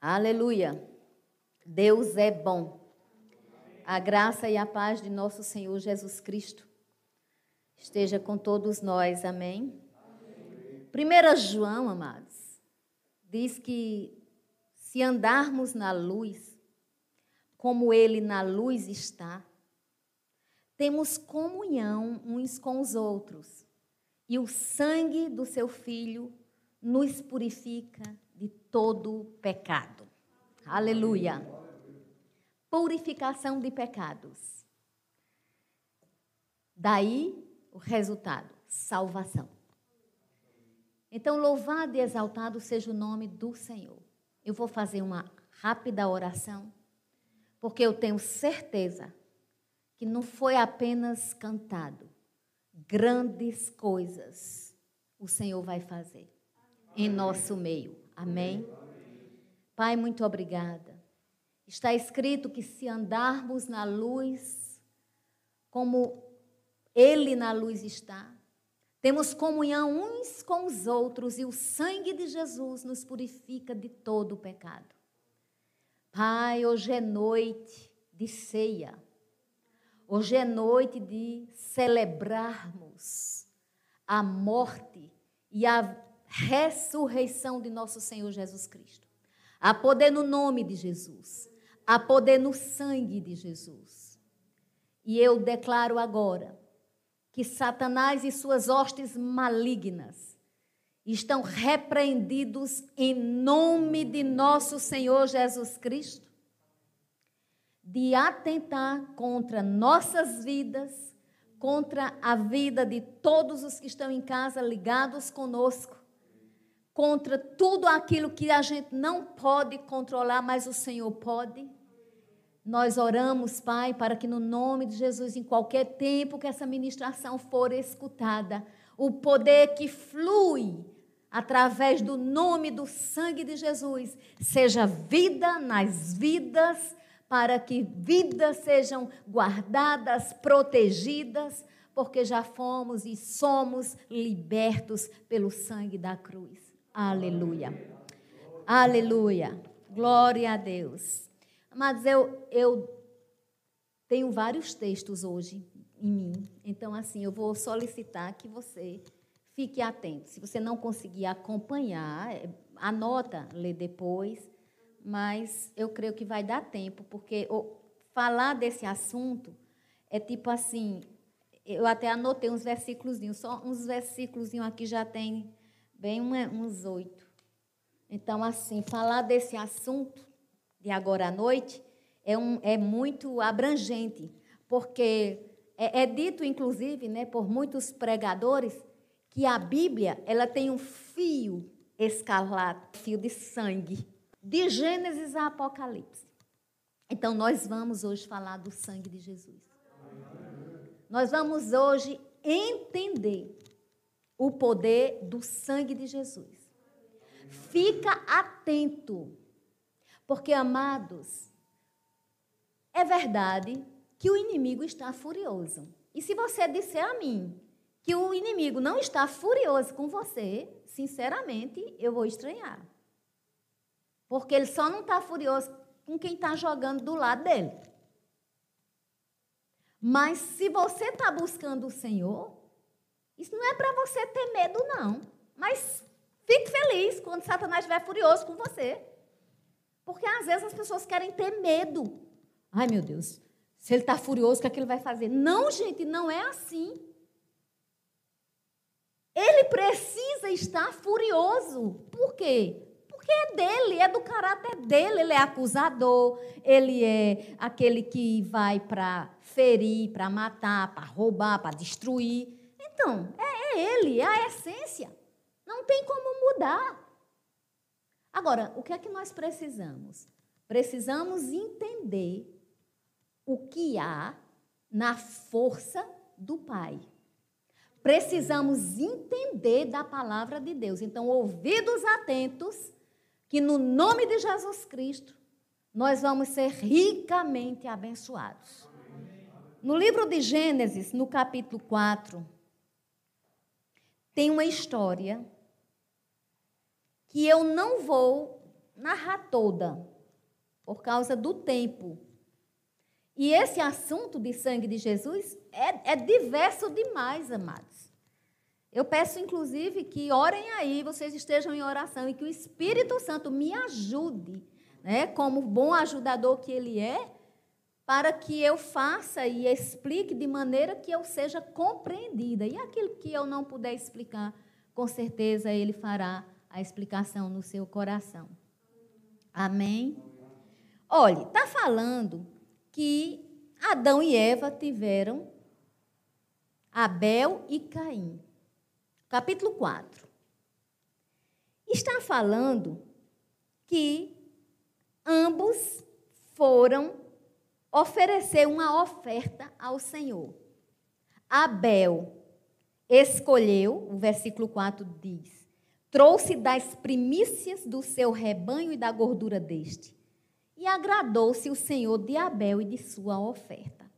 Aleluia. Deus é bom. A graça e a paz de nosso Senhor Jesus Cristo esteja com todos nós. Amém. Primeira João, amados, diz que se andarmos na luz, como ele na luz está, temos comunhão uns com os outros. E o sangue do seu filho nos purifica de todo pecado. Aleluia. Purificação de pecados. Daí o resultado: salvação. Então, louvado e exaltado seja o nome do Senhor. Eu vou fazer uma rápida oração, porque eu tenho certeza que não foi apenas cantado, grandes coisas o Senhor vai fazer em nosso meio. Amém? Pai, muito obrigada. Está escrito que se andarmos na luz, como Ele na luz está, temos comunhão uns com os outros e o sangue de Jesus nos purifica de todo o pecado. Pai, hoje é noite de ceia. Hoje é noite de celebrarmos a morte e a ressurreição de nosso Senhor Jesus Cristo. Há poder no nome de Jesus. Há poder no sangue de Jesus. E eu declaro agora que Satanás e suas hostes malignas estão repreendidos em nome de nosso Senhor Jesus Cristo, de atentar contra nossas vidas, contra a vida de todos os que estão em casa ligados conosco, contra tudo aquilo que a gente não pode controlar, mas o Senhor pode. Nós oramos, Pai, para que no nome de Jesus, em qualquer tempo que essa ministração for escutada, o poder que flui através do nome do sangue de Jesus seja vida nas vidas, para que vidas sejam guardadas, protegidas, porque já fomos e somos libertos pelo sangue da cruz. Aleluia. Aleluia. Glória a Deus. Amados, eu, eu tenho vários textos hoje em mim. Então, assim, eu vou solicitar que você fique atento. Se você não conseguir acompanhar, é, anota, lê depois. Mas eu creio que vai dar tempo, porque falar desse assunto é tipo assim. Eu até anotei uns versículos, só uns versículos aqui já tem bem uns oito. Então, assim, falar desse assunto de agora à noite é, um, é muito abrangente, porque é, é, dito, inclusive, né, por muitos pregadores, que a Bíblia ela tem um fio escarlate, fio de sangue, de Gênesis a Apocalipse. Então, nós vamos hoje falar do sangue de Jesus. Nós vamos hoje entender o poder do sangue de Jesus. Fica atento, porque, amados, é verdade que o inimigo está furioso. E se você disser a mim que o inimigo não está furioso com você, sinceramente, eu vou estranhar. Porque ele só não está furioso com quem está jogando do lado dele. Mas se você está buscando o Senhor, isso não é para você ter medo, não. Mas fique feliz quando Satanás estiver furioso com você. Porque às vezes as pessoas querem ter medo. Ai, meu Deus, se ele está furioso, o que, é que ele vai fazer? Não, gente, não é assim. Ele precisa estar furioso. Por quê? Porque é dele, é do caráter dele. Ele é acusador, ele é aquele que vai para ferir, para matar, para roubar, para destruir. Então, é, é ele, é a essência. Não tem como mudar. Agora, o que é que nós precisamos? Precisamos entender o que há na força do Pai. Precisamos entender da palavra de Deus. Então, ouvidos atentos, que no nome de Jesus Cristo, nós vamos ser ricamente abençoados. No livro de Gênesis, no capítulo 4, tem uma história que eu não vou narrar toda, por causa do tempo. E esse assunto de sangue de Jesus é, é diverso demais, amados. Eu peço, inclusive, que orem aí, vocês estejam em oração e que o Espírito Santo me ajude, né, como bom ajudador que ele é, para que eu faça e explique de maneira que eu seja compreendida. E aquilo que eu não puder explicar, com certeza ele fará a explicação no seu coração. Amém? Olhe, está falando que Adão e Eva tiveram Abel e Caim. Capítulo 4. Está falando que ambos foram oferecer uma oferta ao Senhor. Abel escolheu, o versículo 4 diz: trouxe das primícias do seu rebanho e da gordura deste, e agradou-se o Senhor de Abel e de sua oferta.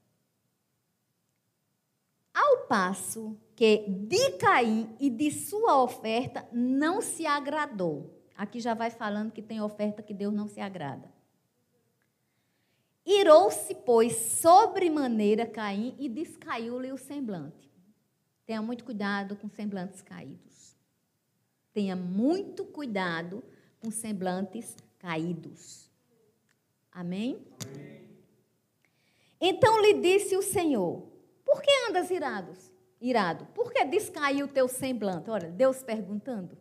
Ao passo que de Caim e de sua oferta não se agradou. Aqui já vai falando que tem oferta que Deus não se agrada. Irou-se, pois, sobremaneira Caim e descaiu-lhe o semblante. Tenha muito cuidado com semblantes caídos. Tenha muito cuidado com semblantes caídos. Amém? Amém? Então lhe disse o Senhor: Por que andas irados? Irado? Por que descaiu o teu semblante? Olha, Deus perguntando.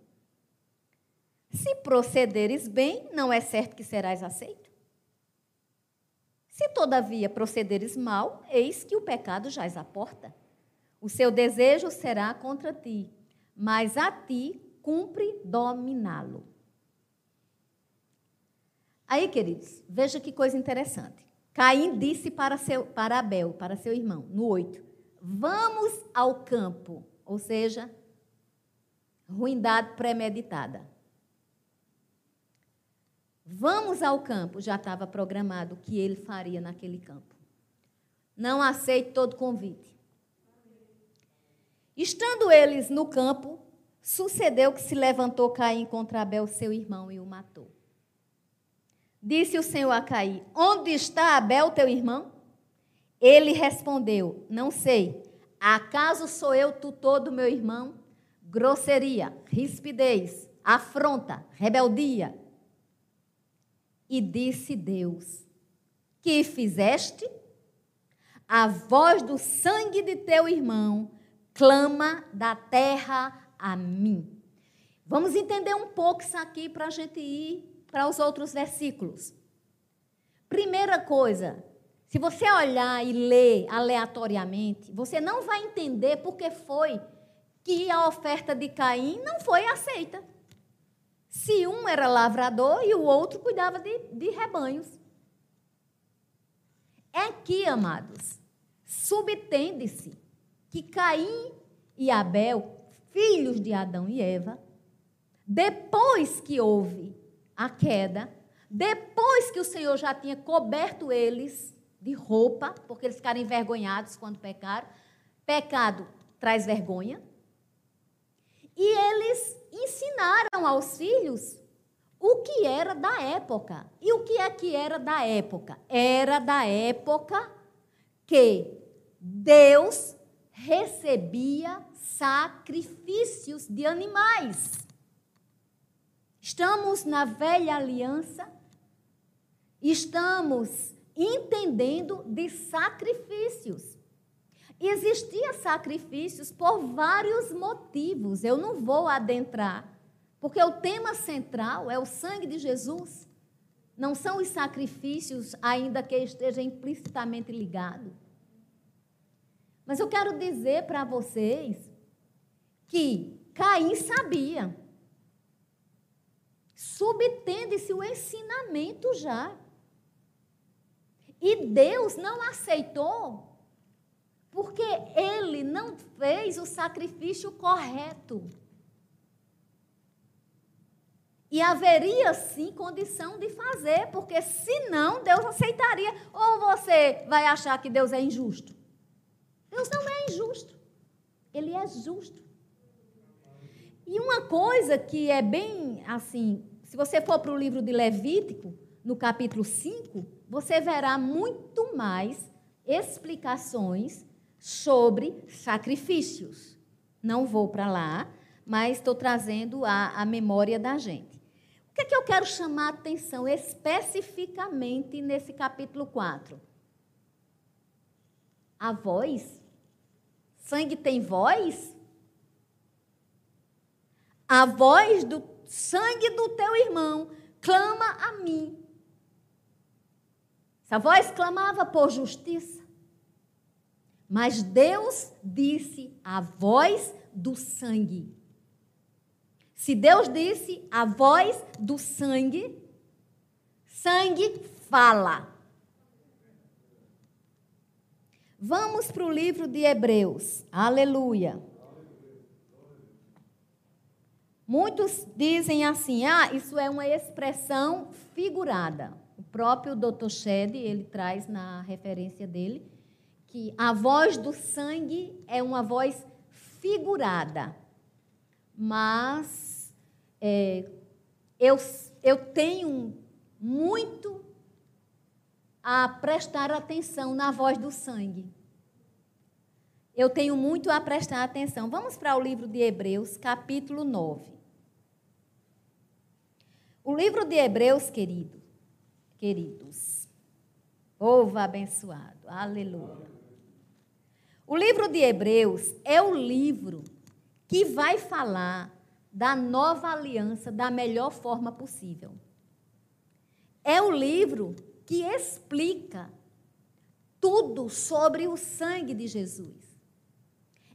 Se procederes bem, não é certo que serás aceito? Se todavia procederes mal, eis que o pecado jaz à porta. O seu desejo será contra ti, mas a ti cumpre dominá-lo. Aí, queridos, veja que coisa interessante. Caim disse para, seu, para Abel, para seu irmão, no 8: Vamos ao campo, ou seja, ruindade premeditada. Vamos ao campo. Já estava programado o que ele faria naquele campo. Não aceite todo convite. Estando eles no campo, sucedeu que se levantou Caim contra Abel, seu irmão, e o matou. Disse o Senhor a Caim: Onde está Abel, teu irmão? Ele respondeu: Não sei. Acaso sou eu tutor do meu irmão? Grosseria, rispidez, afronta, rebeldia, e disse Deus: Que fizeste? A voz do sangue de teu irmão clama da terra a mim. Vamos entender um pouco isso aqui para a gente ir para os outros versículos. Primeira coisa, se você olhar e ler aleatoriamente, você não vai entender porque foi que a oferta de Caim não foi aceita se um era lavrador e o outro cuidava de, de rebanhos. É aqui, amados, subtende-se que Caim e Abel, filhos de Adão e Eva, depois que houve a queda, depois que o Senhor já tinha coberto eles de roupa, porque eles ficaram envergonhados quando pecaram, pecado traz vergonha, e eles ensinaram aos filhos o que era da época. E o que é que era da época? Era da época que Deus recebia sacrifícios de animais. Estamos na velha aliança, estamos entendendo de sacrifícios. Existia sacrifícios por vários motivos. Eu não vou adentrar, porque o tema central é o sangue de Jesus. Não são os sacrifícios, ainda que esteja implicitamente ligado. Mas eu quero dizer para vocês que Caim sabia. Subtende-se o ensinamento já. E Deus não aceitou porque ele não fez o sacrifício correto. E haveria sim condição de fazer, porque senão Deus aceitaria. Ou você vai achar que Deus é injusto? Deus não é injusto. Ele é justo. E uma coisa que é bem assim se você for para o livro de Levítico, no capítulo 5, você verá muito mais explicações sobre sacrifícios. Não vou para lá, mas estou trazendo a, a memória da gente. O que é que eu quero chamar a atenção especificamente nesse capítulo 4? A voz. Sangue tem voz? A voz do sangue do teu irmão clama a mim. Essa voz clamava por justiça. Mas Deus disse a voz do sangue. Se Deus disse a voz do sangue, sangue fala. Vamos para o livro de Hebreus. Aleluia. Muitos dizem assim: ah, isso é uma expressão figurada. O próprio Dr. Shedd, ele traz na referência dele que a voz do sangue é uma voz figurada. Mas é, eu, eu tenho muito a prestar atenção na voz do sangue. Eu tenho muito a prestar atenção. Vamos para o livro de Hebreus, capítulo 9. O livro de Hebreus, querido, queridos, povo abençoado, aleluia. O livro de Hebreus é o livro que vai falar da nova aliança da melhor forma possível. É o livro que explica tudo sobre o sangue de Jesus.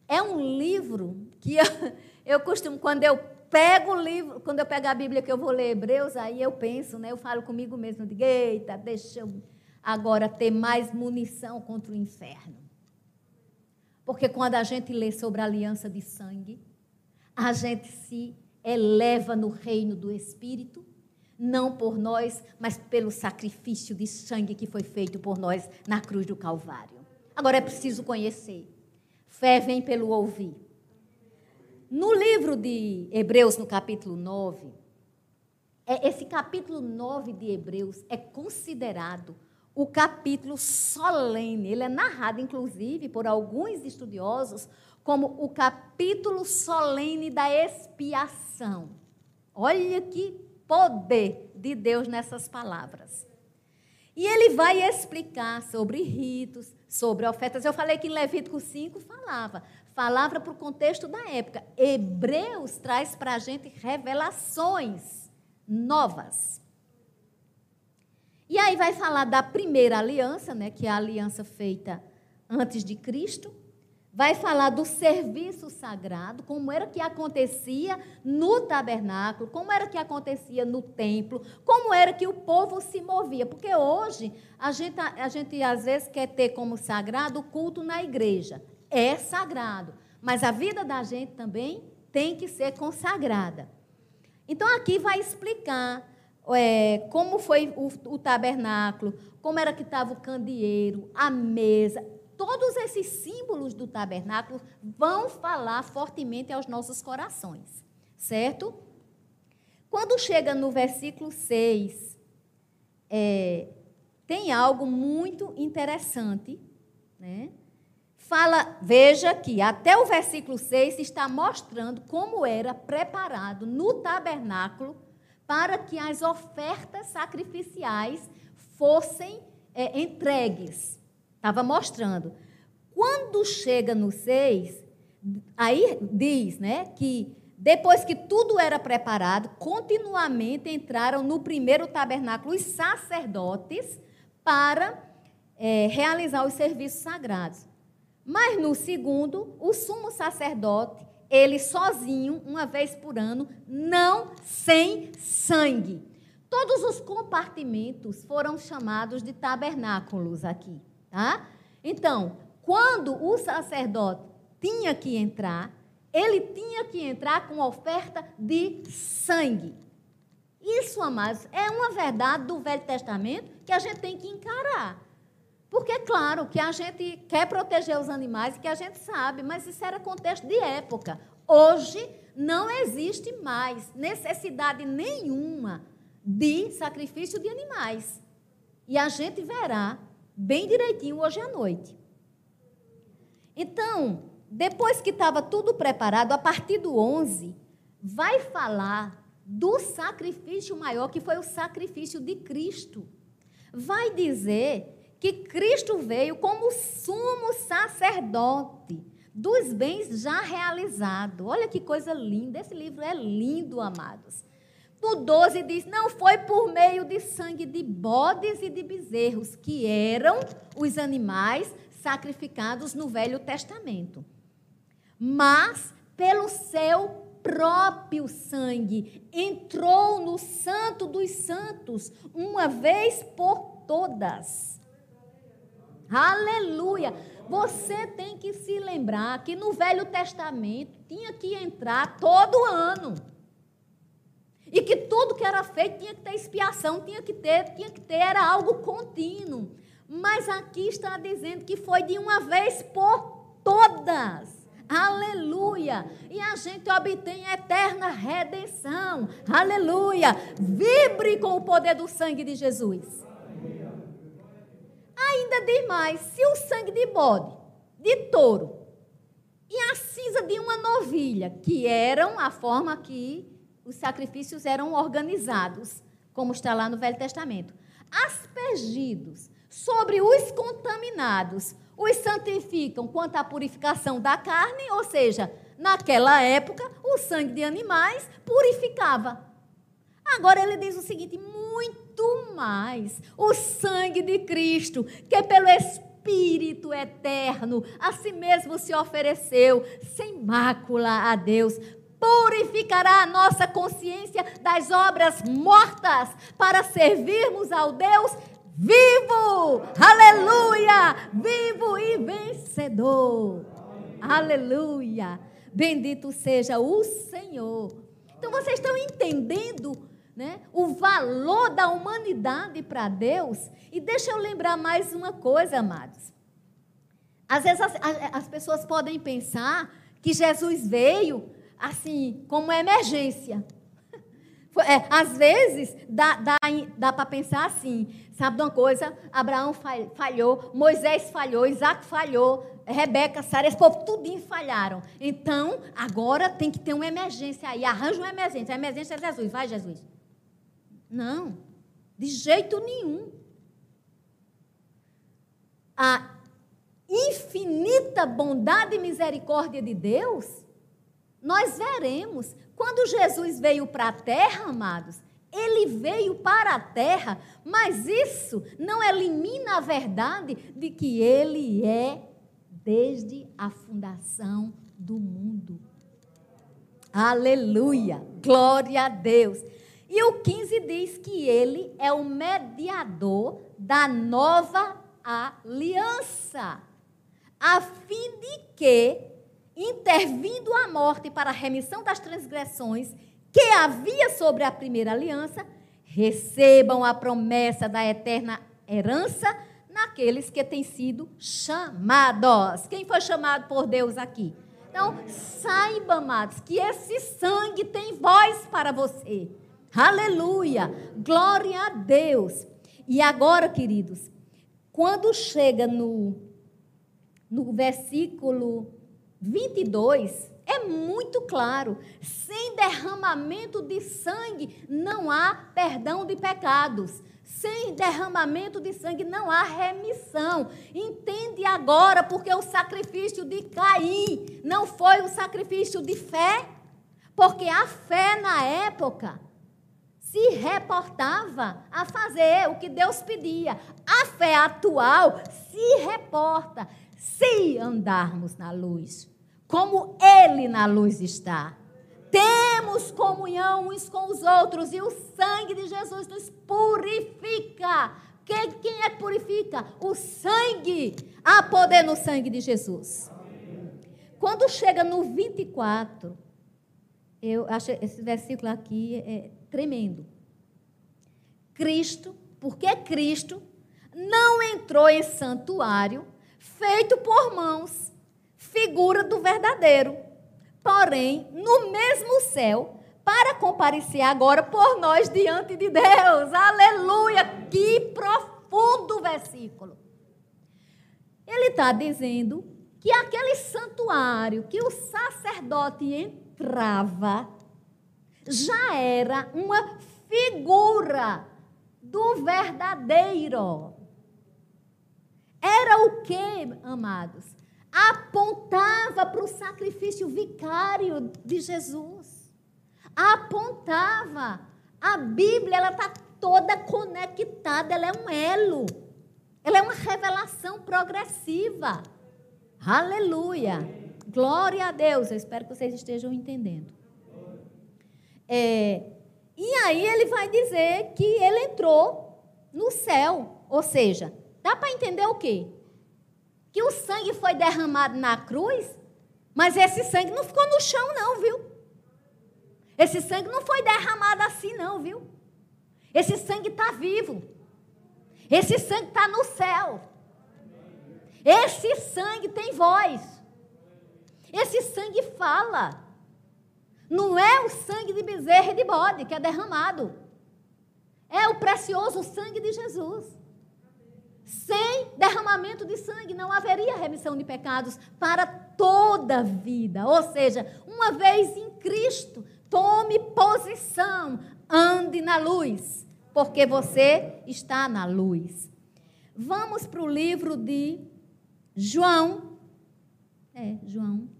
É um livro que eu, eu costumo, quando eu pego o livro, quando eu pego a Bíblia que eu vou ler Hebreus, aí eu penso, né, eu falo comigo mesmo, digo, eita, deixa eu agora ter mais munição contra o inferno. Porque quando a gente lê sobre a aliança de sangue, a gente se eleva no reino do Espírito, não por nós, mas pelo sacrifício de sangue que foi feito por nós na cruz do Calvário. Agora é preciso conhecer. Fé vem pelo ouvir. No livro de Hebreus, no capítulo 9, é, esse capítulo 9 de Hebreus é considerado o capítulo solene. Ele é narrado, inclusive, por alguns estudiosos, como o capítulo solene da expiação. Olha que poder de Deus nessas palavras. E ele vai explicar sobre ritos, sobre ofertas. Eu falei que em Levítico 5 falava. Falava para o contexto da época. Hebreus traz para a gente revelações novas. E aí vai falar da primeira aliança, né, que é a aliança feita antes de Cristo. Vai falar do serviço sagrado, como era que acontecia no tabernáculo, como era que acontecia no templo, como era que o povo se movia. Porque hoje a gente, a gente às vezes quer ter como sagrado o culto na igreja. É sagrado. Mas a vida da gente também tem que ser consagrada. Então aqui vai explicar é, como foi o, o tabernáculo, como era que estava o candeeiro, a mesa. Todos esses símbolos do tabernáculo vão falar fortemente aos nossos corações, certo? Quando chega no versículo 6, é, tem algo muito interessante, né? Fala, veja que até o versículo 6 está mostrando como era preparado no tabernáculo para que as ofertas sacrificiais fossem é, entregues. Estava mostrando. Quando chega no 6, aí diz né, que depois que tudo era preparado, continuamente entraram no primeiro tabernáculo os sacerdotes para é, realizar os serviços sagrados. Mas no segundo, o sumo sacerdote ele sozinho, uma vez por ano, não sem sangue. Todos os compartimentos foram chamados de tabernáculos aqui, tá? Então, quando o sacerdote tinha que entrar, ele tinha que entrar com oferta de sangue. Isso, amados, é uma verdade do Velho Testamento que a gente tem que encarar. Porque, é claro, que a gente quer proteger os animais, que a gente sabe, mas isso era contexto de época. Hoje, não existe mais necessidade nenhuma de sacrifício de animais. E a gente verá bem direitinho hoje à noite. Então, depois que estava tudo preparado, a partir do 11, vai falar do sacrifício maior, que foi o sacrifício de Cristo. Vai dizer que Cristo veio como sumo sacerdote dos bens já realizados. Olha que coisa linda, esse livro é lindo, amados. No 12 diz: Não foi por meio de sangue de bodes e de bezerros, que eram os animais sacrificados no Velho Testamento, mas pelo seu próprio sangue entrou no Santo dos Santos uma vez por todas. Aleluia! Você tem que se lembrar que no Velho Testamento tinha que entrar todo ano. E que tudo que era feito tinha que ter expiação, tinha que ter, tinha que ter, era algo contínuo. Mas aqui está dizendo que foi de uma vez por todas. Aleluia! E a gente obtém eterna redenção. Aleluia! Vibre com o poder do sangue de Jesus. Ainda diz mais: se o sangue de bode, de touro e a cinza de uma novilha, que eram a forma que os sacrifícios eram organizados, como está lá no Velho Testamento, aspergidos sobre os contaminados os santificam quanto à purificação da carne, ou seja, naquela época, o sangue de animais purificava. Agora ele diz o seguinte: muito mais o sangue de Cristo, que pelo Espírito eterno a si mesmo se ofereceu, sem mácula a Deus, purificará a nossa consciência das obras mortas para servirmos ao Deus vivo, aleluia, vivo e vencedor, aleluia. Bendito seja o Senhor. Então vocês estão entendendo né, o valor da humanidade para Deus? E deixa eu lembrar mais uma coisa, amados. Às vezes as, as pessoas podem pensar que Jesus veio assim, como emergência. É, às vezes, dá, dá, dá para pensar assim: sabe de uma coisa? Abraão falhou, Moisés falhou, Isaac falhou, Rebeca, Sara, esse povo tudinho falharam. Então, agora tem que ter uma emergência aí. Arranja uma emergência. A emergência é Jesus. Vai, Jesus. Não, de jeito nenhum. A infinita bondade e misericórdia de Deus, nós veremos quando Jesus veio para a terra, amados, ele veio para a terra, mas isso não elimina a verdade de que ele é desde a fundação do mundo. Aleluia! Glória a Deus. E o 15 diz que ele é o mediador da nova aliança, a fim de que intervindo a morte para a remissão das transgressões que havia sobre a primeira aliança, recebam a promessa da eterna herança naqueles que têm sido chamados. Quem foi chamado por Deus aqui? Então, saiba, amados, que esse sangue tem voz para você. Aleluia! Glória a Deus. E agora, queridos, quando chega no, no versículo 22 é muito claro: sem derramamento de sangue não há perdão de pecados. Sem derramamento de sangue não há remissão. Entende agora porque o sacrifício de Caim não foi o sacrifício de fé? Porque a fé na época se reportava a fazer o que Deus pedia. A fé atual se reporta se andarmos na luz como Ele na luz está. Temos comunhão uns com os outros e o sangue de Jesus nos purifica. Quem, quem é que purifica? O sangue. Há poder no sangue de Jesus. Quando chega no 24, eu acho esse versículo aqui é tremendo. Cristo, porque Cristo não entrou em santuário feito por mãos figura do verdadeiro. porém, no mesmo céu, para comparecer agora por nós diante de Deus. Aleluia! Que profundo versículo. Ele está dizendo que aquele santuário que o sacerdote entrava já era uma figura do verdadeiro. Era o que, amados? Apontava para o sacrifício vicário de Jesus. Apontava. A Bíblia, ela está toda conectada, ela é um elo. Ela é uma revelação progressiva. Aleluia. Glória a Deus. Eu espero que vocês estejam entendendo. É, e aí ele vai dizer que ele entrou no céu. Ou seja, dá para entender o quê? Que o sangue foi derramado na cruz, mas esse sangue não ficou no chão, não, viu? Esse sangue não foi derramado assim, não, viu? Esse sangue está vivo. Esse sangue está no céu. Esse sangue tem voz. Esse sangue fala. Não é o sangue de bezerra e de bode que é derramado. É o precioso sangue de Jesus. Sem derramamento de sangue não haveria remissão de pecados para toda a vida. Ou seja, uma vez em Cristo, tome posição, ande na luz, porque você está na luz. Vamos para o livro de João. É, João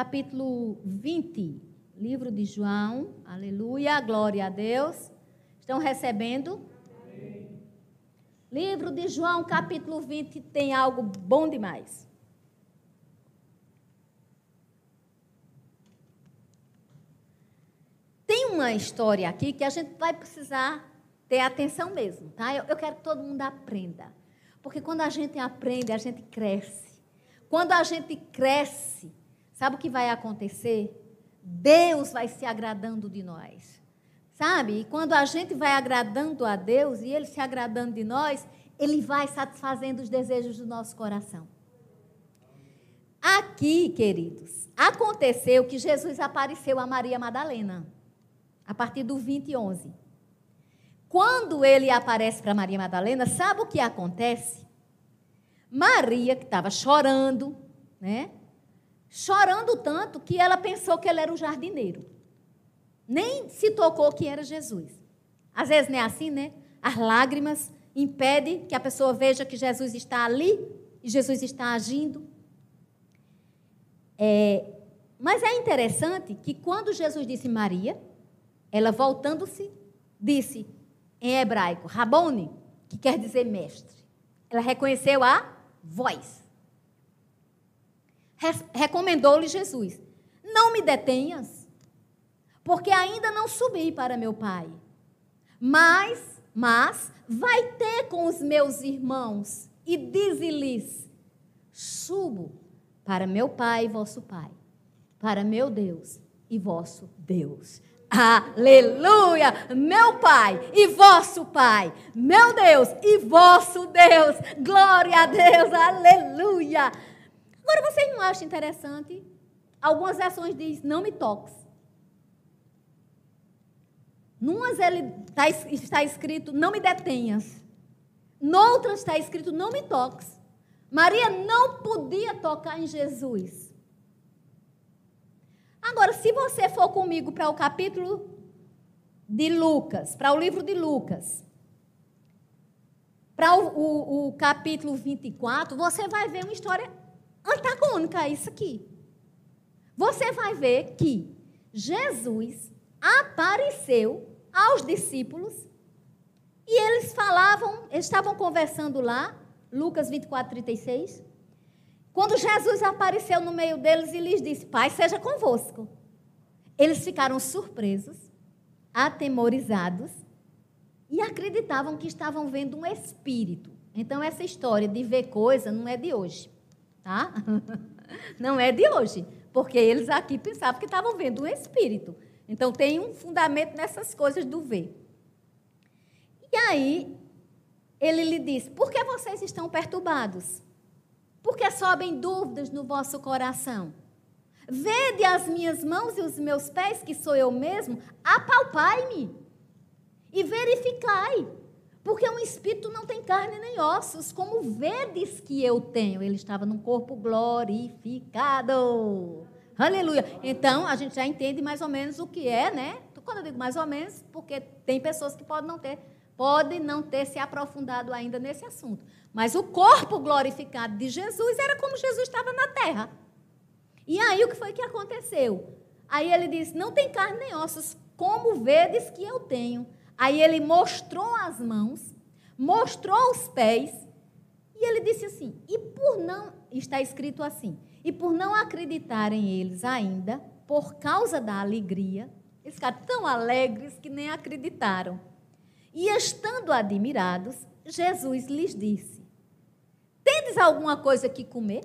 capítulo 20, livro de João, aleluia, glória a Deus. Estão recebendo? Amém. Livro de João, capítulo 20, tem algo bom demais. Tem uma história aqui que a gente vai precisar ter atenção mesmo, tá? Eu, eu quero que todo mundo aprenda. Porque quando a gente aprende, a gente cresce. Quando a gente cresce, Sabe o que vai acontecer? Deus vai se agradando de nós. Sabe? E quando a gente vai agradando a Deus e Ele se agradando de nós, Ele vai satisfazendo os desejos do nosso coração. Aqui, queridos, aconteceu que Jesus apareceu a Maria Madalena, a partir do 20 e 11. Quando ele aparece para Maria Madalena, sabe o que acontece? Maria, que estava chorando, né? Chorando tanto que ela pensou que ele era o jardineiro. Nem se tocou que era Jesus. Às vezes não é assim, né? As lágrimas impedem que a pessoa veja que Jesus está ali e Jesus está agindo. É, mas é interessante que quando Jesus disse Maria, ela voltando-se, disse em hebraico, Rabone, que quer dizer mestre. Ela reconheceu a voz recomendou-lhe Jesus: Não me detenhas, porque ainda não subi para meu pai. Mas, mas, vai ter com os meus irmãos e dize-lhes: Subo para meu pai e vosso pai, para meu Deus e vosso Deus. Aleluia! Meu Pai e vosso Pai, meu Deus e vosso Deus. Glória a Deus, aleluia! Agora, vocês não acham interessante? Algumas versões diz não me toques. Numas ele tá, está escrito não me detenhas. Noutras está escrito não me toques. Maria não podia tocar em Jesus. Agora, se você for comigo para o capítulo de Lucas, para o livro de Lucas, para o, o, o capítulo 24, você vai ver uma história antagônica a isso aqui. Você vai ver que Jesus apareceu aos discípulos e eles falavam, estavam conversando lá, Lucas 24, 36. Quando Jesus apareceu no meio deles e lhes disse: Pai, seja convosco. Eles ficaram surpresos, atemorizados e acreditavam que estavam vendo um espírito. Então, essa história de ver coisa não é de hoje tá? Não é de hoje, porque eles aqui pensavam que estavam vendo um espírito. Então tem um fundamento nessas coisas do ver. E aí ele lhe disse: Por que vocês estão perturbados? Porque sobem dúvidas no vosso coração. Vede as minhas mãos e os meus pés, que sou eu mesmo, apalpai-me e verificai. Porque um espírito não tem carne nem ossos, como vedes que eu tenho. Ele estava num corpo glorificado. Aleluia. Então, a gente já entende mais ou menos o que é, né? Quando eu digo mais ou menos, porque tem pessoas que podem não ter, podem não ter se aprofundado ainda nesse assunto. Mas o corpo glorificado de Jesus era como Jesus estava na terra. E aí o que foi que aconteceu? Aí ele disse: Não tem carne nem ossos, como vedes que eu tenho. Aí ele mostrou as mãos, mostrou os pés, e ele disse assim: E por não, está escrito assim, e por não acreditarem eles ainda, por causa da alegria, eles ficaram tão alegres que nem acreditaram. E estando admirados, Jesus lhes disse: Tendes alguma coisa que comer?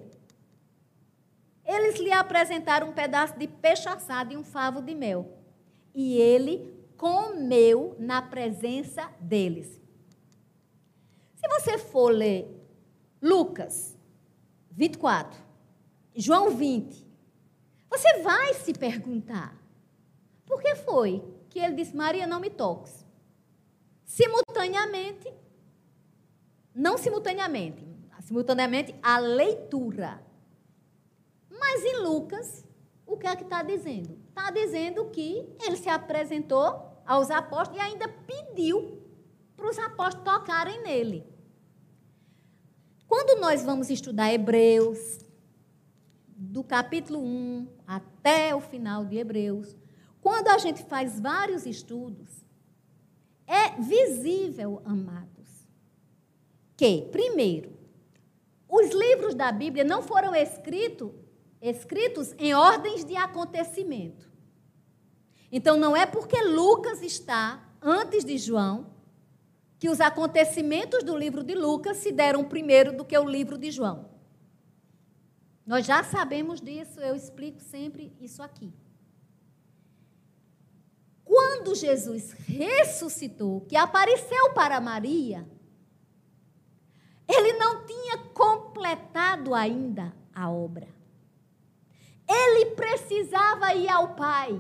Eles lhe apresentaram um pedaço de peixe assado e um favo de mel. E ele comeu na presença deles. Se você for ler Lucas 24, João 20, você vai se perguntar: por que foi que ele disse, Maria, não me toques? Simultaneamente, não simultaneamente, simultaneamente a leitura. Mas em Lucas, o que é que está dizendo? Está dizendo que ele se apresentou aos apóstolos e ainda pediu para os apóstolos tocarem nele. Quando nós vamos estudar Hebreus, do capítulo 1 até o final de Hebreus, quando a gente faz vários estudos, é visível, amados, que, primeiro, os livros da Bíblia não foram escritos escritos em ordens de acontecimento. Então, não é porque Lucas está antes de João que os acontecimentos do livro de Lucas se deram primeiro do que o livro de João. Nós já sabemos disso, eu explico sempre isso aqui. Quando Jesus ressuscitou, que apareceu para Maria, ele não tinha completado ainda a obra. Ele precisava ir ao Pai.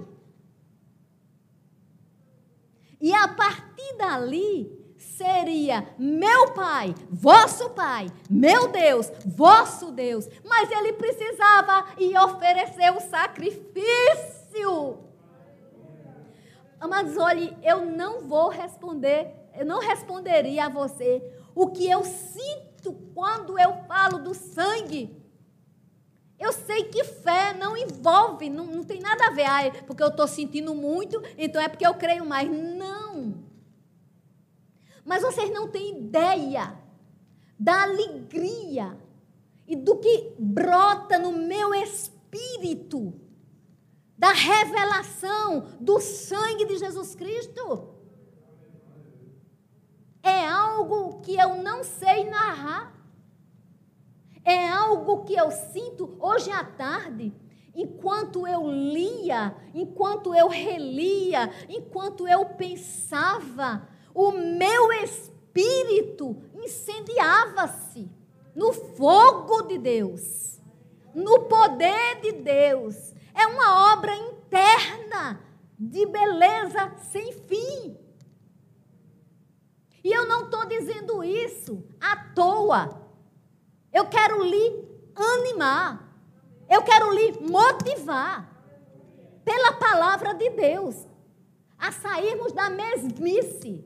E a partir dali seria meu pai, vosso pai, meu Deus, vosso Deus. Mas ele precisava ir oferecer o sacrifício. Mas olhe, eu não vou responder, eu não responderia a você o que eu sinto quando eu falo do sangue. Eu sei que fé não envolve, não, não tem nada a ver, ah, porque eu estou sentindo muito, então é porque eu creio mais. Não. Mas vocês não têm ideia da alegria e do que brota no meu espírito, da revelação do sangue de Jesus Cristo. É algo que eu não sei narrar. É algo que eu sinto hoje à tarde, enquanto eu lia, enquanto eu relia, enquanto eu pensava, o meu espírito incendiava-se no fogo de Deus, no poder de Deus. É uma obra interna de beleza sem fim. E eu não estou dizendo isso à toa. Eu quero lhe animar. Eu quero lhe motivar pela palavra de Deus a sairmos da mesmice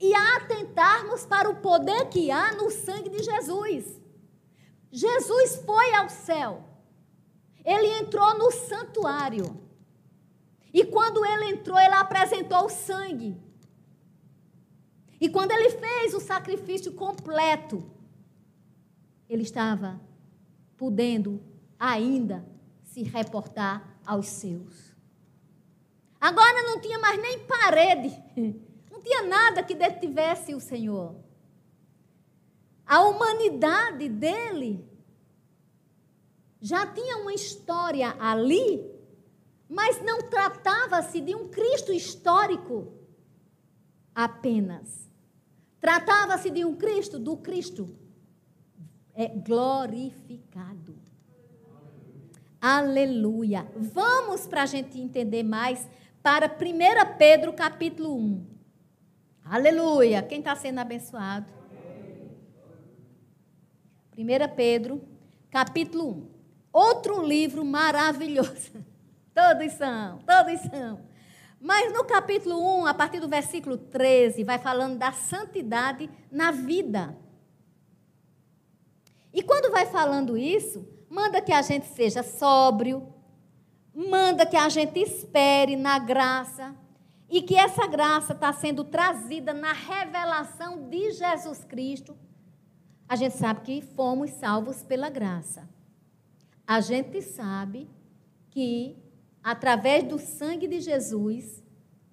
e a atentarmos para o poder que há no sangue de Jesus. Jesus foi ao céu. Ele entrou no santuário. E quando ele entrou, ele apresentou o sangue. E quando ele fez o sacrifício completo, ele estava podendo ainda se reportar aos seus. Agora não tinha mais nem parede, não tinha nada que detivesse o Senhor. A humanidade dele já tinha uma história ali, mas não tratava-se de um Cristo histórico apenas. Tratava-se de um Cristo, do Cristo é glorificado. Aleluia. Vamos para a gente entender mais para 1 Pedro capítulo 1. Aleluia. Quem está sendo abençoado? 1 Pedro capítulo 1. Outro livro maravilhoso. Todos são, todos são. Mas no capítulo 1, a partir do versículo 13, vai falando da santidade na vida. E quando vai falando isso, manda que a gente seja sóbrio, manda que a gente espere na graça e que essa graça está sendo trazida na revelação de Jesus Cristo. A gente sabe que fomos salvos pela graça. A gente sabe que através do sangue de Jesus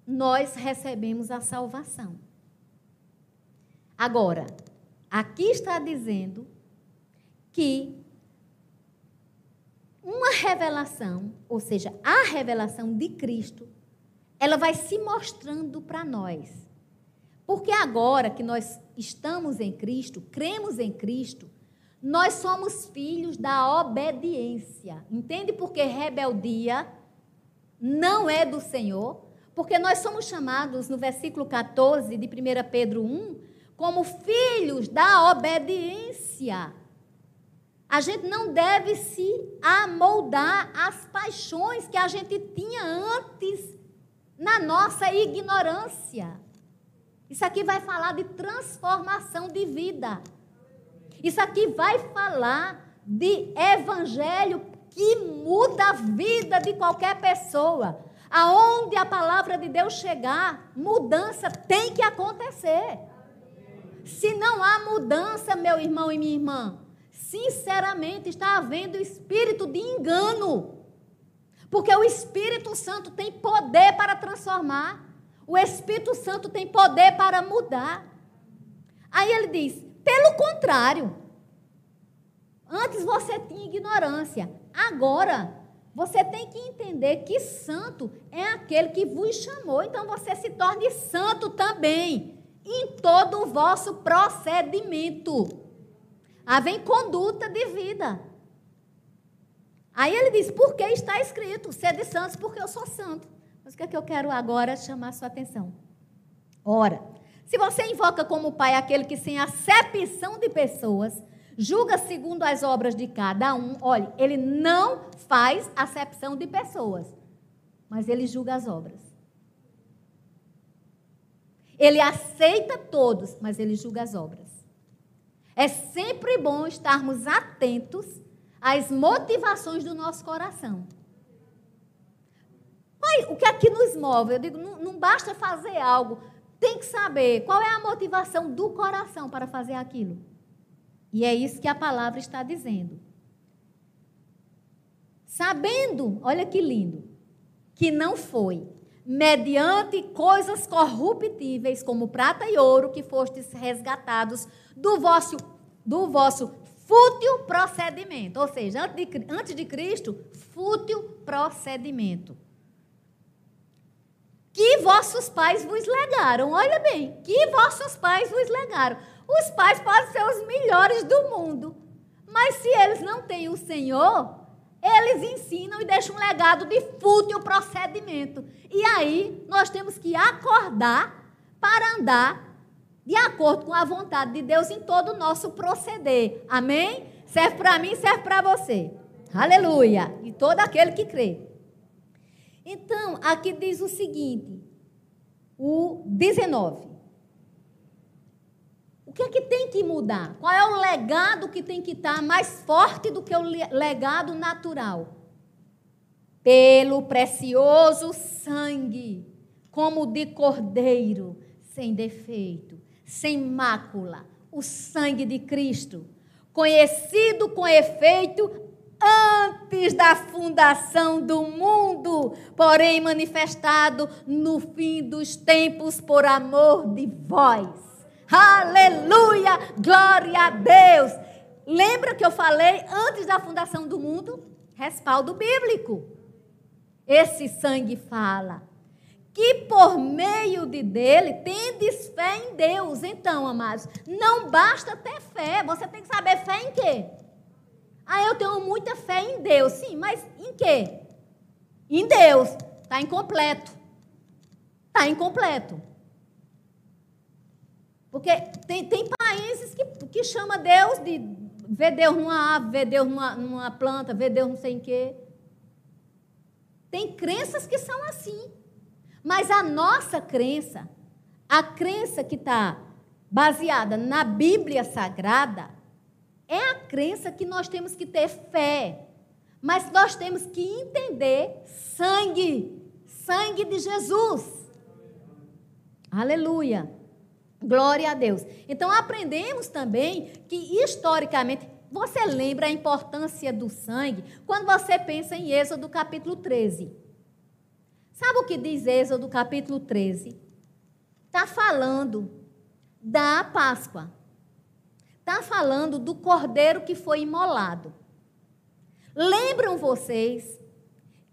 nós recebemos a salvação. Agora, aqui está dizendo que uma revelação, ou seja, a revelação de Cristo, ela vai se mostrando para nós. Porque agora que nós estamos em Cristo, cremos em Cristo, nós somos filhos da obediência. Entende por que rebeldia não é do Senhor? Porque nós somos chamados, no versículo 14 de 1 Pedro 1, como filhos da obediência. A gente não deve se amoldar às paixões que a gente tinha antes na nossa ignorância. Isso aqui vai falar de transformação de vida. Isso aqui vai falar de evangelho que muda a vida de qualquer pessoa. Aonde a palavra de Deus chegar, mudança tem que acontecer. Se não há mudança, meu irmão e minha irmã, sinceramente, está havendo espírito de engano. Porque o Espírito Santo tem poder para transformar. O Espírito Santo tem poder para mudar. Aí ele diz: pelo contrário, antes você tinha ignorância, agora você tem que entender que santo é aquele que vos chamou, então você se torne santo também em todo o vosso procedimento. Ah, vem conduta de vida. Aí ele diz: porque está escrito, sede santos, porque eu sou santo. Mas o que é que eu quero agora chamar a sua atenção? Ora, se você invoca como Pai aquele que sem acepção de pessoas, julga segundo as obras de cada um, olhe, ele não faz acepção de pessoas, mas ele julga as obras. Ele aceita todos, mas ele julga as obras. É sempre bom estarmos atentos às motivações do nosso coração. O que é que nos move? Eu digo, não, não basta fazer algo, tem que saber qual é a motivação do coração para fazer aquilo. E é isso que a palavra está dizendo. Sabendo, olha que lindo, que não foi mediante coisas corruptíveis como prata e ouro que fostes resgatados do vosso, do vosso fútil procedimento. Ou seja, antes de, Cristo, fútil procedimento. Que vossos pais vos legaram. Olha bem, que vossos pais vos legaram. Os pais podem ser os melhores do mundo. Mas se eles não têm o Senhor, eles ensinam e deixam um legado de fútil procedimento. E aí nós temos que acordar para andar de acordo com a vontade de Deus em todo o nosso proceder. Amém? Serve para mim, serve para você. Aleluia! E todo aquele que crê. Então, aqui diz o seguinte, o 19. O que é que tem que mudar? Qual é o legado que tem que estar mais forte do que o legado natural? Pelo precioso sangue, como de cordeiro, sem defeito, sem mácula, o sangue de Cristo, conhecido com efeito antes da fundação do mundo, porém manifestado no fim dos tempos por amor de vós. Aleluia! Glória a Deus! Lembra que eu falei antes da fundação do mundo? Respaldo bíblico. Esse sangue fala que por meio de dele tendes fé em Deus. Então, amados, não basta ter fé, você tem que saber fé em quê? Ah, eu tenho muita fé em Deus. Sim, mas em quê? Em Deus. Está incompleto. Está incompleto. Porque tem, tem países que, que chama Deus de ver Deus numa ave, ver Deus numa, numa planta, ver Deus não sei em quê. Tem crenças que são assim. Mas a nossa crença, a crença que está baseada na Bíblia Sagrada, é a crença que nós temos que ter fé. Mas nós temos que entender sangue, sangue de Jesus. Aleluia. Glória a Deus. Então aprendemos também que historicamente, você lembra a importância do sangue quando você pensa em Êxodo capítulo 13. Sabe o que diz Êxodo capítulo 13? Está falando da Páscoa. Está falando do cordeiro que foi imolado. Lembram vocês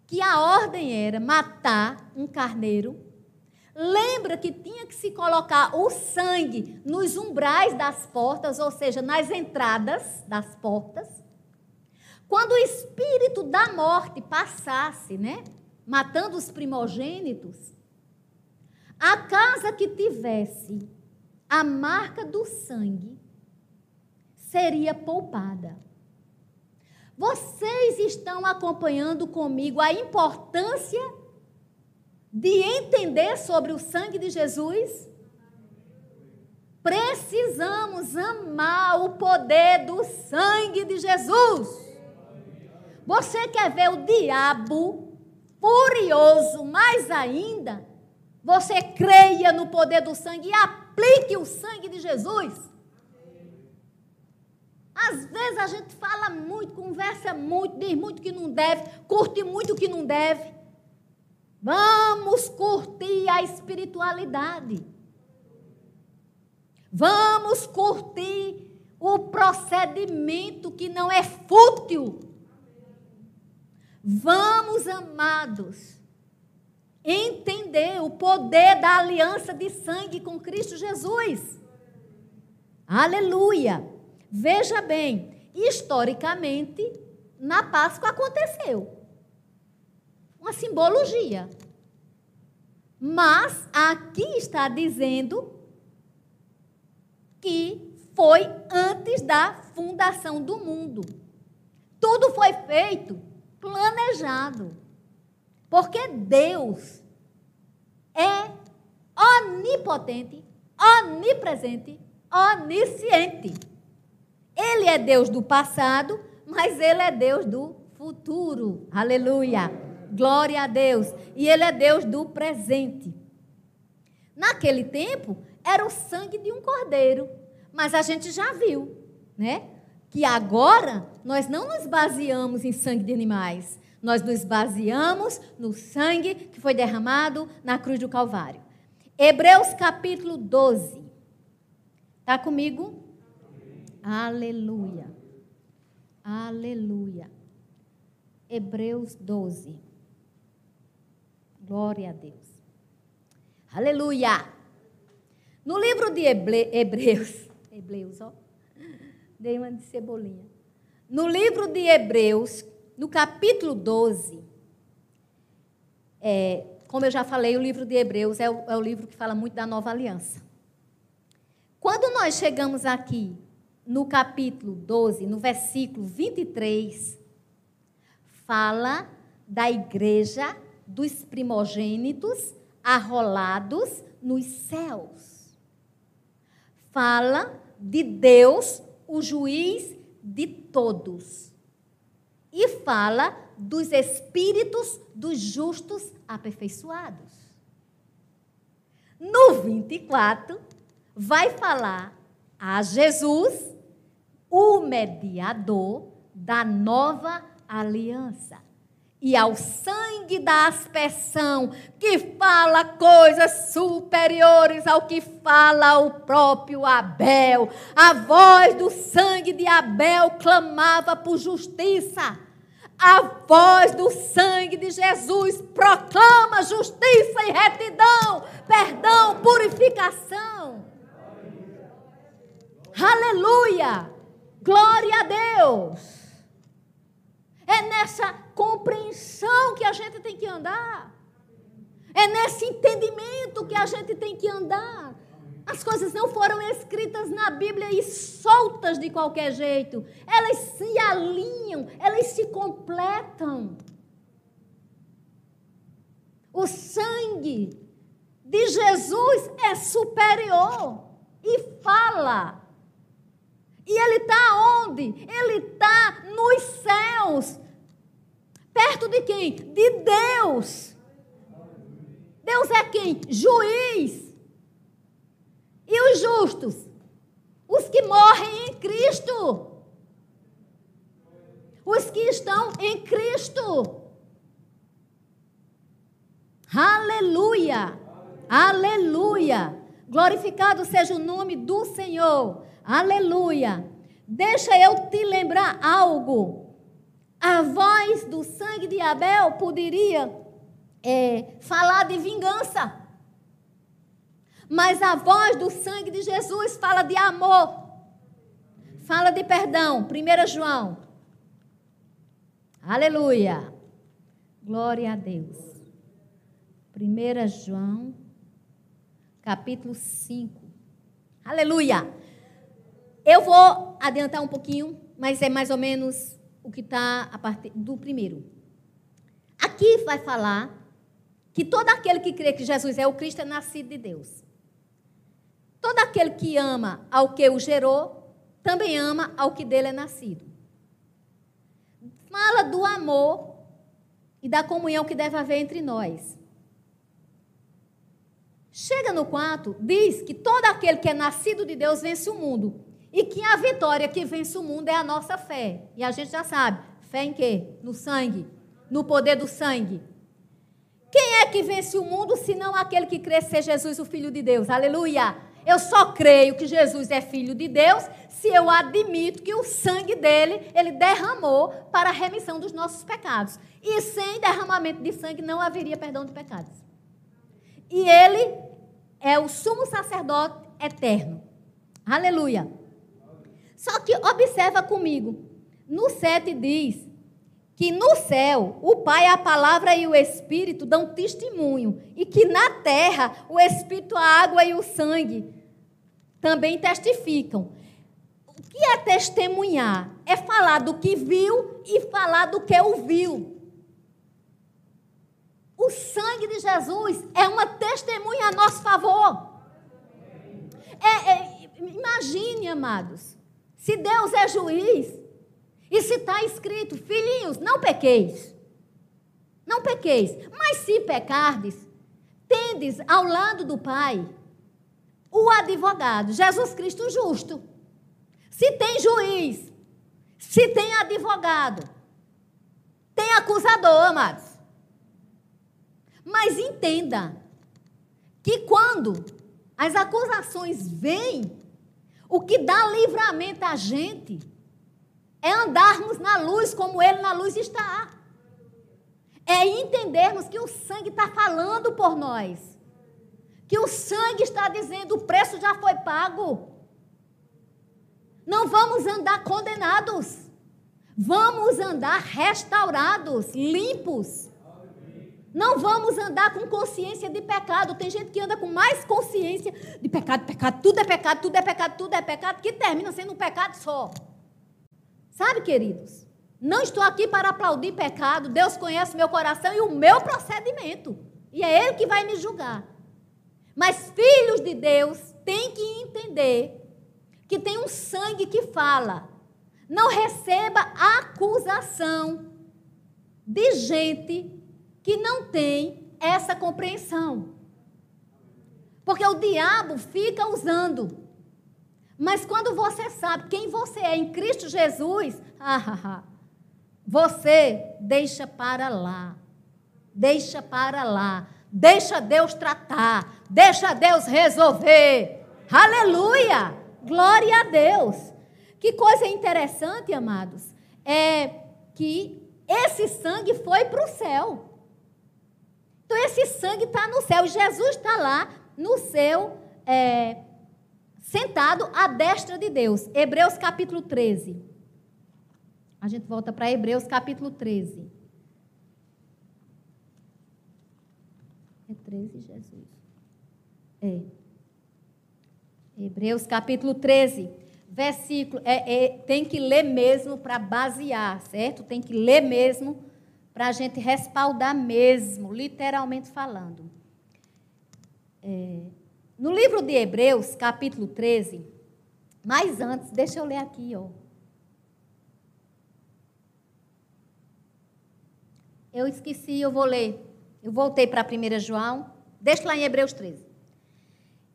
que a ordem era matar um carneiro Lembra que tinha que se colocar o sangue nos umbrais das portas, ou seja, nas entradas das portas. Quando o espírito da morte passasse, né, matando os primogênitos, a casa que tivesse a marca do sangue seria poupada. Vocês estão acompanhando comigo a importância de entender sobre o sangue de Jesus, precisamos amar o poder do sangue de Jesus. Você quer ver o diabo furioso mais ainda? Você creia no poder do sangue e aplique o sangue de Jesus. Às vezes a gente fala muito, conversa muito, diz muito que não deve, curte muito que não deve. Vamos curtir a espiritualidade. Vamos curtir o procedimento que não é fútil. Vamos, amados, entender o poder da aliança de sangue com Cristo Jesus. Aleluia! Veja bem, historicamente, na Páscoa aconteceu uma simbologia. Mas aqui está dizendo que foi antes da fundação do mundo. Tudo foi feito planejado. Porque Deus é onipotente, onipresente, onisciente. Ele é Deus do passado, mas ele é Deus do futuro. Aleluia. Glória a Deus. E Ele é Deus do presente. Naquele tempo, era o sangue de um cordeiro. Mas a gente já viu, né? Que agora nós não nos baseamos em sangue de animais. Nós nos baseamos no sangue que foi derramado na cruz do Calvário. Hebreus capítulo 12. Está comigo? Aleluia. Aleluia. Hebreus 12. Glória a Deus. Aleluia. No livro de Hebreus, Hebreus, ó. Dei uma de cebolinha. No livro de Hebreus, no capítulo 12, é, como eu já falei, o livro de Hebreus é o, é o livro que fala muito da nova aliança. Quando nós chegamos aqui no capítulo 12, no versículo 23, fala da igreja dos primogênitos arrolados nos céus. Fala de Deus, o juiz de todos. E fala dos espíritos dos justos aperfeiçoados. No 24, vai falar a Jesus, o mediador da nova aliança e ao sangue da aspersão, que fala coisas superiores ao que fala o próprio Abel. A voz do sangue de Abel clamava por justiça. A voz do sangue de Jesus proclama justiça e retidão, perdão, purificação. Aleluia! Glória a Deus! É nessa compreensão que a gente tem que andar. É nesse entendimento que a gente tem que andar. As coisas não foram escritas na Bíblia e soltas de qualquer jeito. Elas se alinham, elas se completam. O sangue de Jesus é superior e fala. E ele está onde? Ele está nos céus. Perto de quem? De Deus. Deus é quem? Juiz. E os justos? Os que morrem em Cristo. Os que estão em Cristo. Aleluia! Aleluia! Glorificado seja o nome do Senhor. Aleluia! Deixa eu te lembrar algo. A voz do sangue de Abel poderia é, falar de vingança. Mas a voz do sangue de Jesus fala de amor, fala de perdão. 1 João. Aleluia. Glória a Deus. 1 João, capítulo 5. Aleluia. Eu vou adiantar um pouquinho, mas é mais ou menos o que está a partir do primeiro. Aqui vai falar que todo aquele que crê que Jesus é o Cristo é nascido de Deus. Todo aquele que ama ao que o gerou, também ama ao que dele é nascido. Fala do amor e da comunhão que deve haver entre nós. Chega no quarto, diz que todo aquele que é nascido de Deus vence o mundo. E que a vitória que vence o mundo é a nossa fé. E a gente já sabe. Fé em quê? No sangue. No poder do sangue. Quem é que vence o mundo, senão aquele que crê ser Jesus, o Filho de Deus? Aleluia! Eu só creio que Jesus é filho de Deus se eu admito que o sangue dele, ele derramou para a remissão dos nossos pecados. E sem derramamento de sangue não haveria perdão de pecados. E ele é o sumo sacerdote eterno. Aleluia. Só que observa comigo. No 7 diz que no céu o Pai, a palavra e o Espírito dão testemunho, e que na terra o Espírito, a água e o sangue também testificam. O que é testemunhar? É falar do que viu e falar do que ouviu. O sangue de Jesus é uma testemunha a nosso favor. É, é, imagine, amados, se Deus é juiz, e se está escrito, filhinhos, não pequeis. Não pequeis. Mas se pecardes, tendes ao lado do Pai o advogado, Jesus Cristo justo. Se tem juiz, se tem advogado, tem acusador, amados. Mas entenda que quando as acusações vêm, o que dá livramento a gente é andarmos na luz como Ele na luz está. É entendermos que o sangue está falando por nós. Que o sangue está dizendo o preço já foi pago. Não vamos andar condenados. Vamos andar restaurados, limpos. Não vamos andar com consciência de pecado. Tem gente que anda com mais consciência de pecado, pecado, tudo é pecado, tudo é pecado, tudo é pecado, que termina sendo um pecado só. Sabe, queridos? Não estou aqui para aplaudir pecado. Deus conhece meu coração e o meu procedimento. E é Ele que vai me julgar. Mas filhos de Deus têm que entender que tem um sangue que fala. Não receba acusação de gente que não tem essa compreensão. Porque o diabo fica usando mas quando você sabe quem você é em Cristo Jesus, você deixa para lá. Deixa para lá. Deixa Deus tratar. Deixa Deus resolver. Aleluia! Glória a Deus. Que coisa interessante, amados, é que esse sangue foi para o céu. Então, esse sangue está no céu. Jesus está lá no céu, é, sentado à destra de Deus. Hebreus capítulo 13. A gente volta para Hebreus capítulo 13. É 13, Jesus. É. Hebreus capítulo 13, versículo. É, é tem que ler mesmo para basear, certo? Tem que ler mesmo para a gente respaldar mesmo, literalmente falando. É, no livro de Hebreus, capítulo 13, mas antes, deixa eu ler aqui, ó. Eu esqueci, eu vou ler. Eu voltei para 1 João. Deixa lá em Hebreus 13.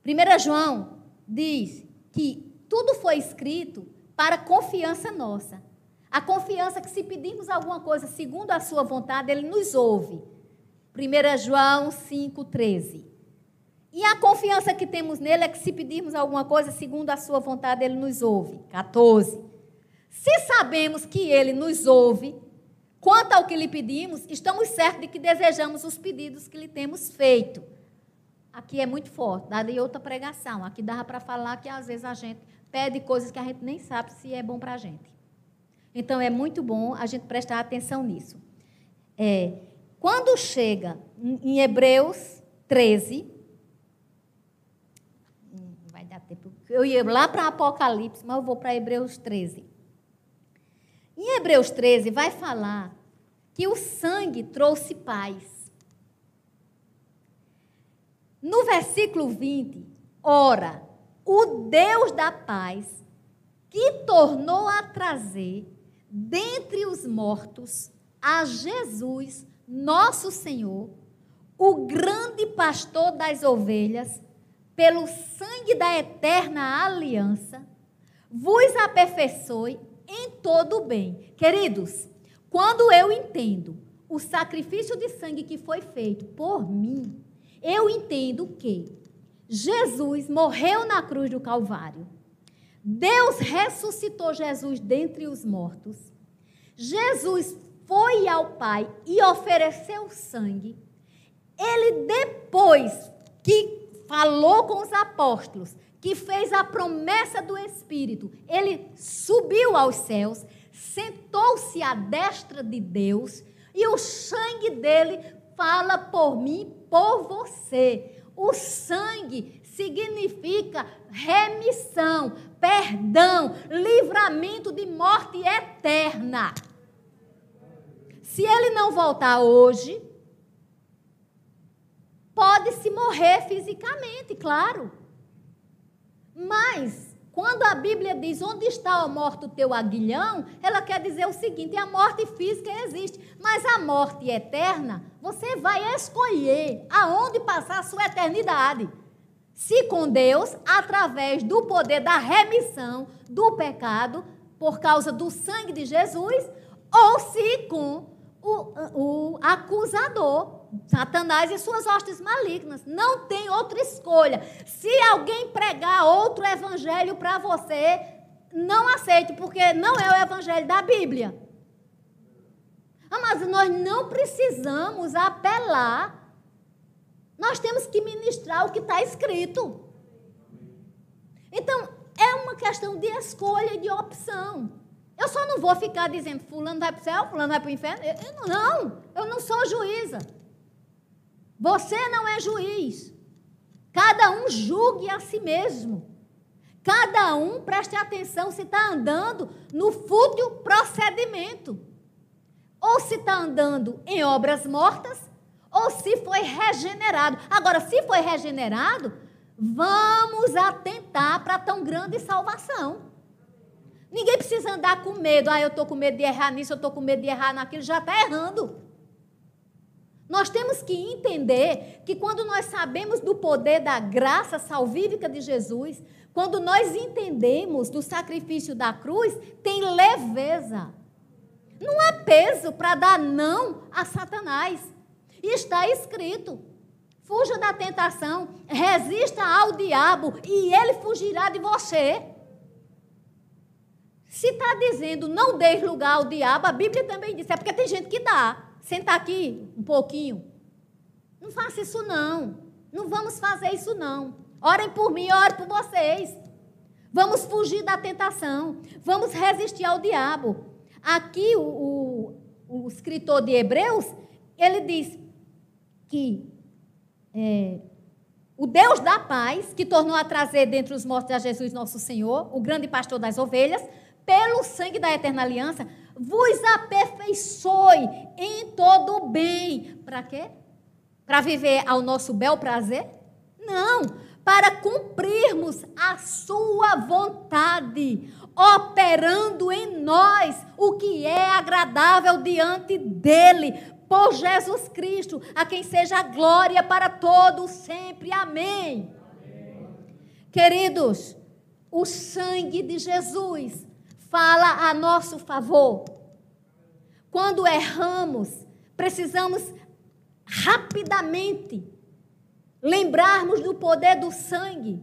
1 João diz que tudo foi escrito para confiança nossa. A confiança que se pedirmos alguma coisa segundo a sua vontade, ele nos ouve. 1 João 5,13. E a confiança que temos nele é que se pedirmos alguma coisa segundo a sua vontade, ele nos ouve. 14. Se sabemos que ele nos ouve, quanto ao que lhe pedimos, estamos certos de que desejamos os pedidos que lhe temos feito. Aqui é muito forte, de outra pregação. Aqui dava para falar que às vezes a gente pede coisas que a gente nem sabe se é bom para a gente. Então é muito bom a gente prestar atenção nisso. É, quando chega em Hebreus 13, Eu ia lá para Apocalipse, mas eu vou para Hebreus 13. Em Hebreus 13 vai falar que o sangue trouxe paz. No versículo 20, ora, o Deus da paz, que tornou a trazer dentre os mortos a Jesus, nosso Senhor, o grande pastor das ovelhas, pelo sangue da eterna aliança, vos aperfeiçoe em todo o bem. Queridos, quando eu entendo o sacrifício de sangue que foi feito por mim, eu entendo que Jesus morreu na cruz do Calvário. Deus ressuscitou Jesus dentre os mortos. Jesus foi ao Pai e ofereceu sangue. Ele, depois que falou com os apóstolos, que fez a promessa do Espírito, ele subiu aos céus, sentou-se à destra de Deus, e o sangue dele fala por mim, por você. O sangue significa remissão, perdão, livramento de morte eterna. Se ele não voltar hoje, Pode-se morrer fisicamente, claro. Mas, quando a Bíblia diz onde está o teu aguilhão, ela quer dizer o seguinte: a morte física existe, mas a morte eterna, você vai escolher aonde passar a sua eternidade. Se com Deus, através do poder da remissão do pecado, por causa do sangue de Jesus, ou se com o, o acusador, Satanás e suas hostes malignas. Não tem outra escolha. Se alguém pregar outro evangelho para você, não aceite, porque não é o evangelho da Bíblia. Ah, mas nós não precisamos apelar. Nós temos que ministrar o que está escrito. Então, é uma questão de escolha e de opção. Eu só não vou ficar dizendo, fulano vai para o céu, fulano vai para o inferno. Eu, não, eu não sou juíza. Você não é juiz. Cada um julgue a si mesmo. Cada um preste atenção se está andando no fútil procedimento. Ou se está andando em obras mortas, ou se foi regenerado. Agora, se foi regenerado, vamos atentar para tão grande salvação. Ninguém precisa andar com medo. Ah, eu estou com medo de errar nisso, eu estou com medo de errar naquilo. Já está errando. Nós temos que entender que quando nós sabemos do poder da graça salvífica de Jesus, quando nós entendemos do sacrifício da cruz, tem leveza. Não há peso para dar não a Satanás. Está escrito: fuja da tentação, resista ao diabo e ele fugirá de você. Se está dizendo não dê lugar ao diabo, a Bíblia também diz. É porque tem gente que dá. Senta aqui um pouquinho. Não faça isso não. Não vamos fazer isso não. Orem por mim, orem por vocês. Vamos fugir da tentação. Vamos resistir ao diabo. Aqui o, o, o escritor de Hebreus, ele diz que é, o Deus da paz, que tornou a trazer dentre os mortos a Jesus nosso Senhor, o grande pastor das ovelhas, pelo sangue da eterna aliança, vos aperfeiçoe em todo o bem. Para quê? Para viver ao nosso bel prazer? Não, para cumprirmos a sua vontade, operando em nós o que é agradável diante dele, por Jesus Cristo, a quem seja a glória para todos sempre. Amém. Amém. Queridos, o sangue de Jesus fala a nosso favor. Quando erramos, precisamos rapidamente lembrarmos do poder do sangue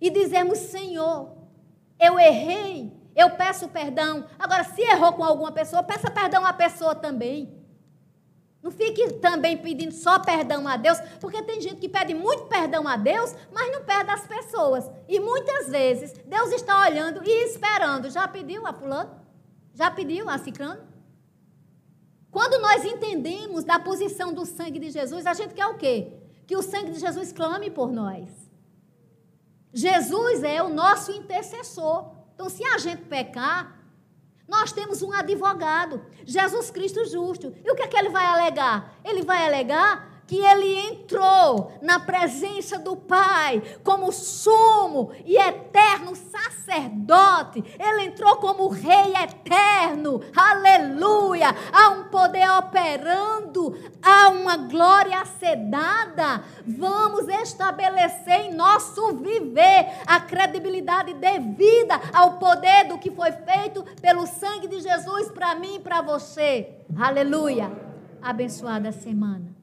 e dizermos: Senhor, eu errei, eu peço perdão. Agora, se errou com alguma pessoa, peça perdão à pessoa também. Não fique também pedindo só perdão a Deus, porque tem gente que pede muito perdão a Deus, mas não perde as pessoas. E muitas vezes Deus está olhando e esperando. Já pediu a fulano? Já pediu a ciclano? Quando nós entendemos da posição do sangue de Jesus, a gente quer o quê? Que o sangue de Jesus clame por nós. Jesus é o nosso intercessor. Então, se a gente pecar, nós temos um advogado, Jesus Cristo justo. E o que é que ele vai alegar? Ele vai alegar que ele entrou na presença do Pai como sumo e eterno sacerdote. Ele entrou como rei eterno. Aleluia! Há um poder operando, há uma glória a ser dada. Vamos estabelecer em nosso viver a credibilidade devida ao poder do que foi feito pelo sangue de Jesus para mim e para você. Aleluia! Abençoada semana.